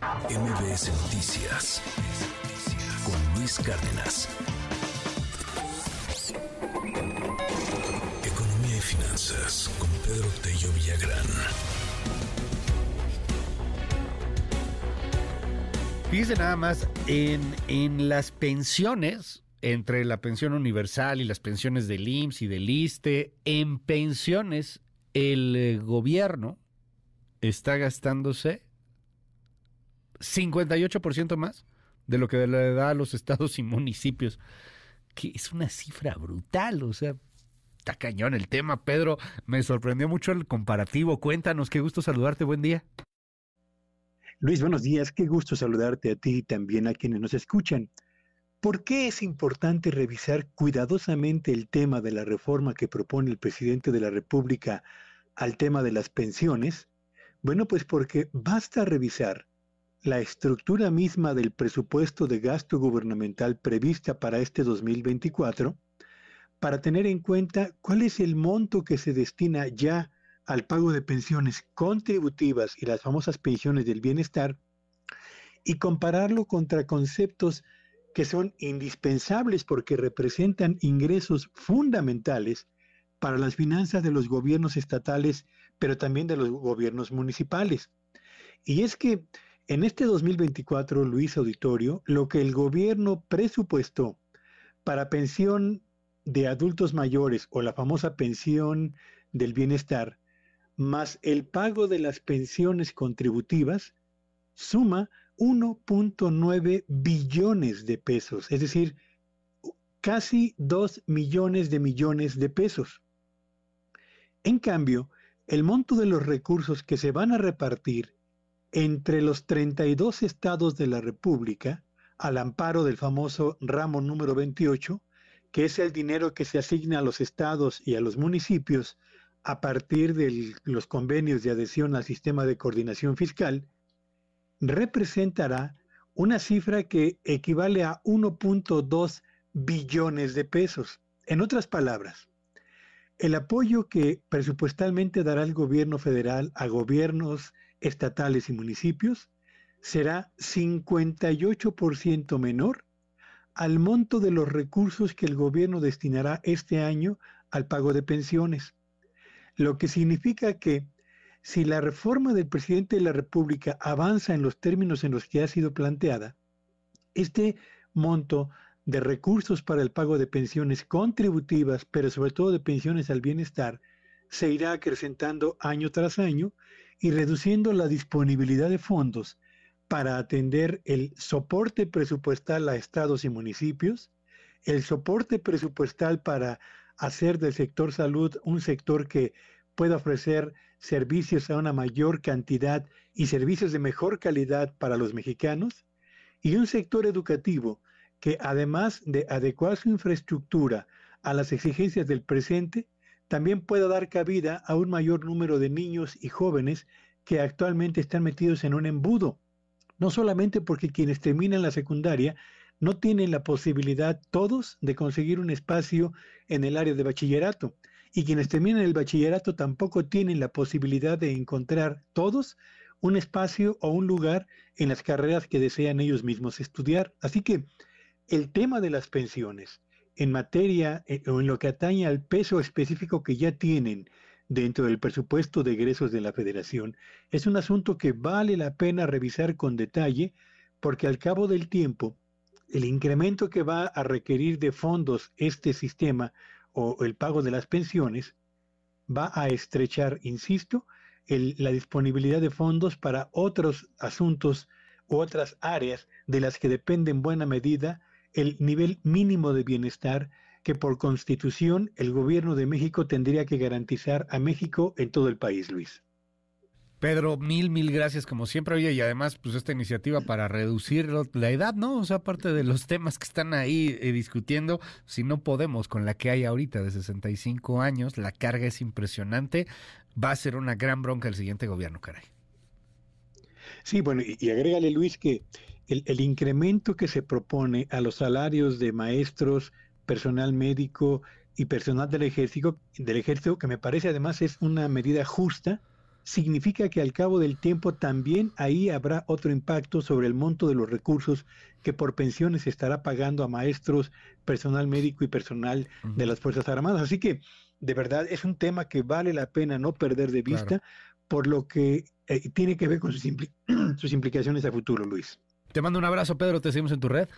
MBS Noticias con Luis Cárdenas. Economía y finanzas con Pedro Tello Villagrán. Fíjese nada más, en, en las pensiones, entre la pensión universal y las pensiones del IMSS y del ISTE, en pensiones el gobierno está gastándose 58% más de lo que le da a los estados y municipios, que es una cifra brutal, o sea, está cañón el tema, Pedro, me sorprendió mucho el comparativo, cuéntanos, qué gusto saludarte, buen día. Luis, buenos días, qué gusto saludarte a ti y también a quienes nos escuchan. ¿Por qué es importante revisar cuidadosamente el tema de la reforma que propone el presidente de la República al tema de las pensiones? Bueno, pues porque basta revisar la estructura misma del presupuesto de gasto gubernamental prevista para este 2024 para tener en cuenta cuál es el monto que se destina ya al pago de pensiones contributivas y las famosas pensiones del bienestar y compararlo contra conceptos que son indispensables porque representan ingresos fundamentales para las finanzas de los gobiernos estatales, pero también de los gobiernos municipales. Y es que en este 2024, Luis Auditorio, lo que el gobierno presupuestó para pensión de adultos mayores o la famosa pensión del bienestar, más el pago de las pensiones contributivas, suma 1.9 billones de pesos, es decir, casi 2 millones de millones de pesos. En cambio, el monto de los recursos que se van a repartir entre los 32 estados de la República, al amparo del famoso ramo número 28, que es el dinero que se asigna a los estados y a los municipios a partir de los convenios de adhesión al sistema de coordinación fiscal, representará una cifra que equivale a 1.2 billones de pesos. En otras palabras, el apoyo que presupuestalmente dará el gobierno federal a gobiernos estatales y municipios será 58% menor al monto de los recursos que el gobierno destinará este año al pago de pensiones. Lo que significa que si la reforma del presidente de la República avanza en los términos en los que ha sido planteada, este monto de recursos para el pago de pensiones contributivas, pero sobre todo de pensiones al bienestar, se irá acrecentando año tras año y reduciendo la disponibilidad de fondos para atender el soporte presupuestal a estados y municipios, el soporte presupuestal para hacer del sector salud un sector que pueda ofrecer servicios a una mayor cantidad y servicios de mejor calidad para los mexicanos, y un sector educativo que además de adecuar su infraestructura a las exigencias del presente, también pueda dar cabida a un mayor número de niños y jóvenes que actualmente están metidos en un embudo. No solamente porque quienes terminan la secundaria no tienen la posibilidad todos de conseguir un espacio en el área de bachillerato, y quienes terminan el bachillerato tampoco tienen la posibilidad de encontrar todos un espacio o un lugar en las carreras que desean ellos mismos estudiar. Así que el tema de las pensiones, en materia eh, o en lo que atañe al peso específico que ya tienen dentro del presupuesto de egresos de la federación, es un asunto que vale la pena revisar con detalle porque al cabo del tiempo, el incremento que va a requerir de fondos este sistema o el pago de las pensiones va a estrechar, insisto, la disponibilidad de fondos para otros asuntos u otras áreas de las que depende en buena medida el nivel mínimo de bienestar que por constitución el gobierno de México tendría que garantizar a México en todo el país, Luis. Pedro, mil, mil gracias como siempre. Oye, y además, pues esta iniciativa para reducir la edad, ¿no? O sea, aparte de los temas que están ahí eh, discutiendo, si no podemos con la que hay ahorita de 65 años, la carga es impresionante, va a ser una gran bronca el siguiente gobierno, caray. Sí, bueno, y, y agrégale, Luis, que el, incremento que se propone a los salarios de maestros, personal médico y personal del ejército, del ejército, que me parece además es una medida justa, significa que al cabo del tiempo también ahí habrá otro impacto sobre el monto de los recursos que por pensiones se estará pagando a maestros, personal médico y personal de las Fuerzas Armadas. Así que, de verdad, es un tema que vale la pena no perder de vista, por lo que eh, tiene que ver con sus, sus implicaciones a futuro, Luis. Te mando un abrazo, Pedro. Te seguimos en tu red.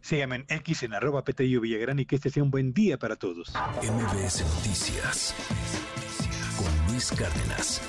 Síganme en X en arroba Villagrán y que este sea un buen día para todos. MBS Noticias con Luis Cárdenas.